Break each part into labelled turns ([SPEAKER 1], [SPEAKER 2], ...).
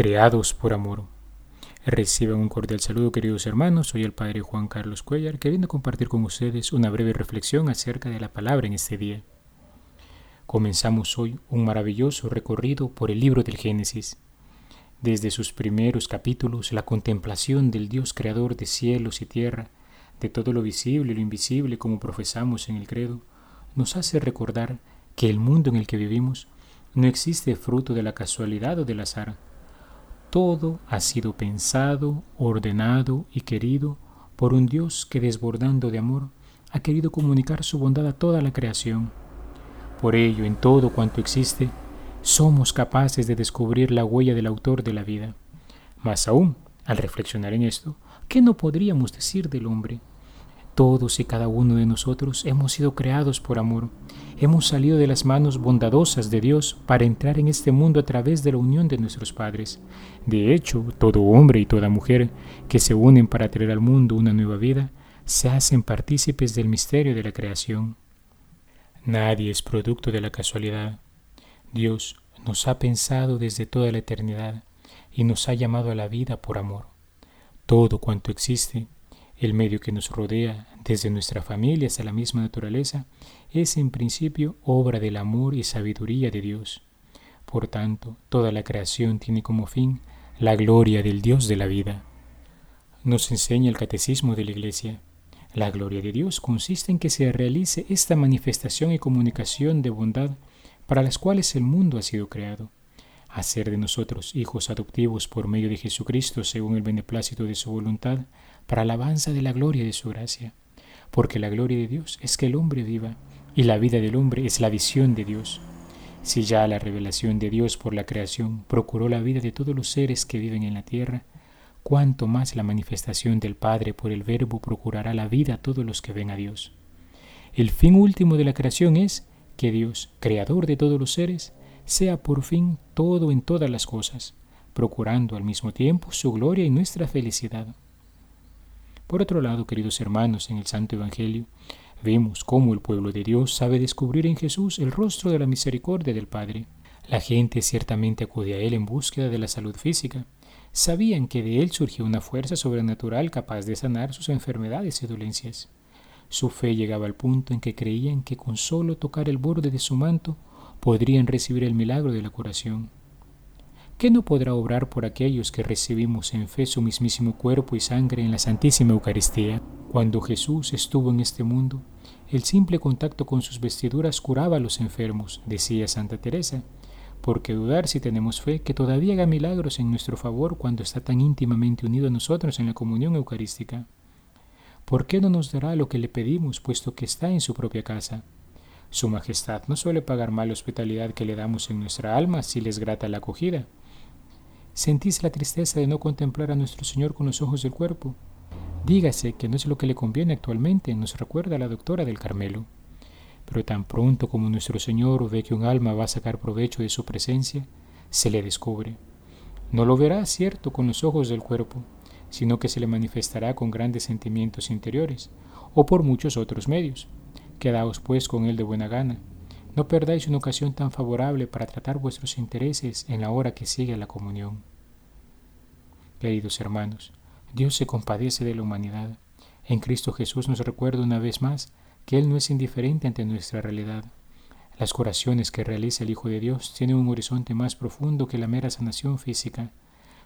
[SPEAKER 1] creados por amor. Reciban un cordial saludo queridos hermanos, soy el Padre Juan Carlos Cuellar, queriendo compartir con ustedes una breve reflexión acerca de la palabra en este día. Comenzamos hoy un maravilloso recorrido por el libro del Génesis. Desde sus primeros capítulos, la contemplación del Dios creador de cielos y tierra, de todo lo visible y lo invisible como profesamos en el credo, nos hace recordar que el mundo en el que vivimos no existe fruto de la casualidad o del azar, todo ha sido pensado, ordenado y querido por un Dios que desbordando de amor ha querido comunicar su bondad a toda la creación. Por ello, en todo cuanto existe, somos capaces de descubrir la huella del autor de la vida. Más aún, al reflexionar en esto, ¿qué no podríamos decir del hombre? Todos y cada uno de nosotros hemos sido creados por amor. Hemos salido de las manos bondadosas de Dios para entrar en este mundo a través de la unión de nuestros padres. De hecho, todo hombre y toda mujer que se unen para traer al mundo una nueva vida, se hacen partícipes del misterio de la creación. Nadie es producto de la casualidad. Dios nos ha pensado desde toda la eternidad y nos ha llamado a la vida por amor. Todo cuanto existe el medio que nos rodea, desde nuestra familia hasta la misma naturaleza, es en principio obra del amor y sabiduría de Dios. Por tanto, toda la creación tiene como fin la gloria del Dios de la vida. Nos enseña el catecismo de la Iglesia. La gloria de Dios consiste en que se realice esta manifestación y comunicación de bondad para las cuales el mundo ha sido creado. Hacer de nosotros hijos adoptivos por medio de Jesucristo según el beneplácito de su voluntad, para alabanza de la gloria de su gracia. Porque la gloria de Dios es que el hombre viva, y la vida del hombre es la visión de Dios. Si ya la revelación de Dios por la creación procuró la vida de todos los seres que viven en la tierra, cuánto más la manifestación del Padre por el Verbo procurará la vida a todos los que ven a Dios. El fin último de la creación es que Dios, creador de todos los seres, sea por fin todo en todas las cosas, procurando al mismo tiempo su gloria y nuestra felicidad. Por otro lado, queridos hermanos, en el Santo Evangelio vemos cómo el pueblo de Dios sabe descubrir en Jesús el rostro de la misericordia del Padre. La gente ciertamente acude a Él en búsqueda de la salud física. Sabían que de Él surgía una fuerza sobrenatural capaz de sanar sus enfermedades y dolencias. Su fe llegaba al punto en que creían que con solo tocar el borde de su manto podrían recibir el milagro de la curación. ¿qué no podrá obrar por aquellos que recibimos en fe su mismísimo cuerpo y sangre en la Santísima Eucaristía? Cuando Jesús estuvo en este mundo, el simple contacto con sus vestiduras curaba a los enfermos, decía Santa Teresa. ¿Por qué dudar si tenemos fe que todavía haga milagros en nuestro favor cuando está tan íntimamente unido a nosotros en la comunión eucarística? ¿Por qué no nos dará lo que le pedimos puesto que está en su propia casa? Su Majestad no suele pagar mal la hospitalidad que le damos en nuestra alma si les grata la acogida. ¿Sentís la tristeza de no contemplar a nuestro Señor con los ojos del cuerpo? Dígase que no es lo que le conviene actualmente, nos recuerda la doctora del Carmelo. Pero tan pronto como nuestro Señor ve que un alma va a sacar provecho de su presencia, se le descubre. No lo verá, cierto, con los ojos del cuerpo, sino que se le manifestará con grandes sentimientos interiores, o por muchos otros medios. Quedaos pues con él de buena gana, no perdáis una ocasión tan favorable para tratar vuestros intereses en la hora que sigue la comunión. Queridos hermanos, Dios se compadece de la humanidad. En Cristo Jesús nos recuerda una vez más que Él no es indiferente ante nuestra realidad. Las curaciones que realiza el Hijo de Dios tienen un horizonte más profundo que la mera sanación física.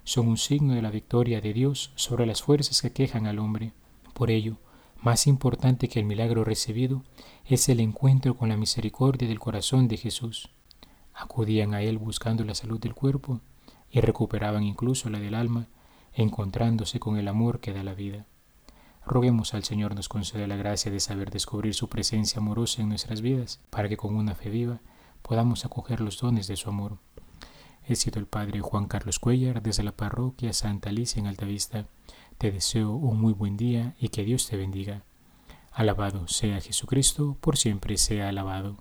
[SPEAKER 1] Son un signo de la victoria de Dios sobre las fuerzas que quejan al hombre. Por ello, más importante que el milagro recibido es el encuentro con la misericordia del corazón de Jesús. Acudían a Él buscando la salud del cuerpo y recuperaban incluso la del alma, encontrándose con el amor que da la vida. Roguemos al Señor nos conceda la gracia de saber descubrir su presencia amorosa en nuestras vidas, para que con una fe viva podamos acoger los dones de su amor. He sido el Padre Juan Carlos Cuellar desde la parroquia Santa Alicia en Altavista. Te deseo un muy buen día y que Dios te bendiga. Alabado sea Jesucristo, por siempre sea alabado.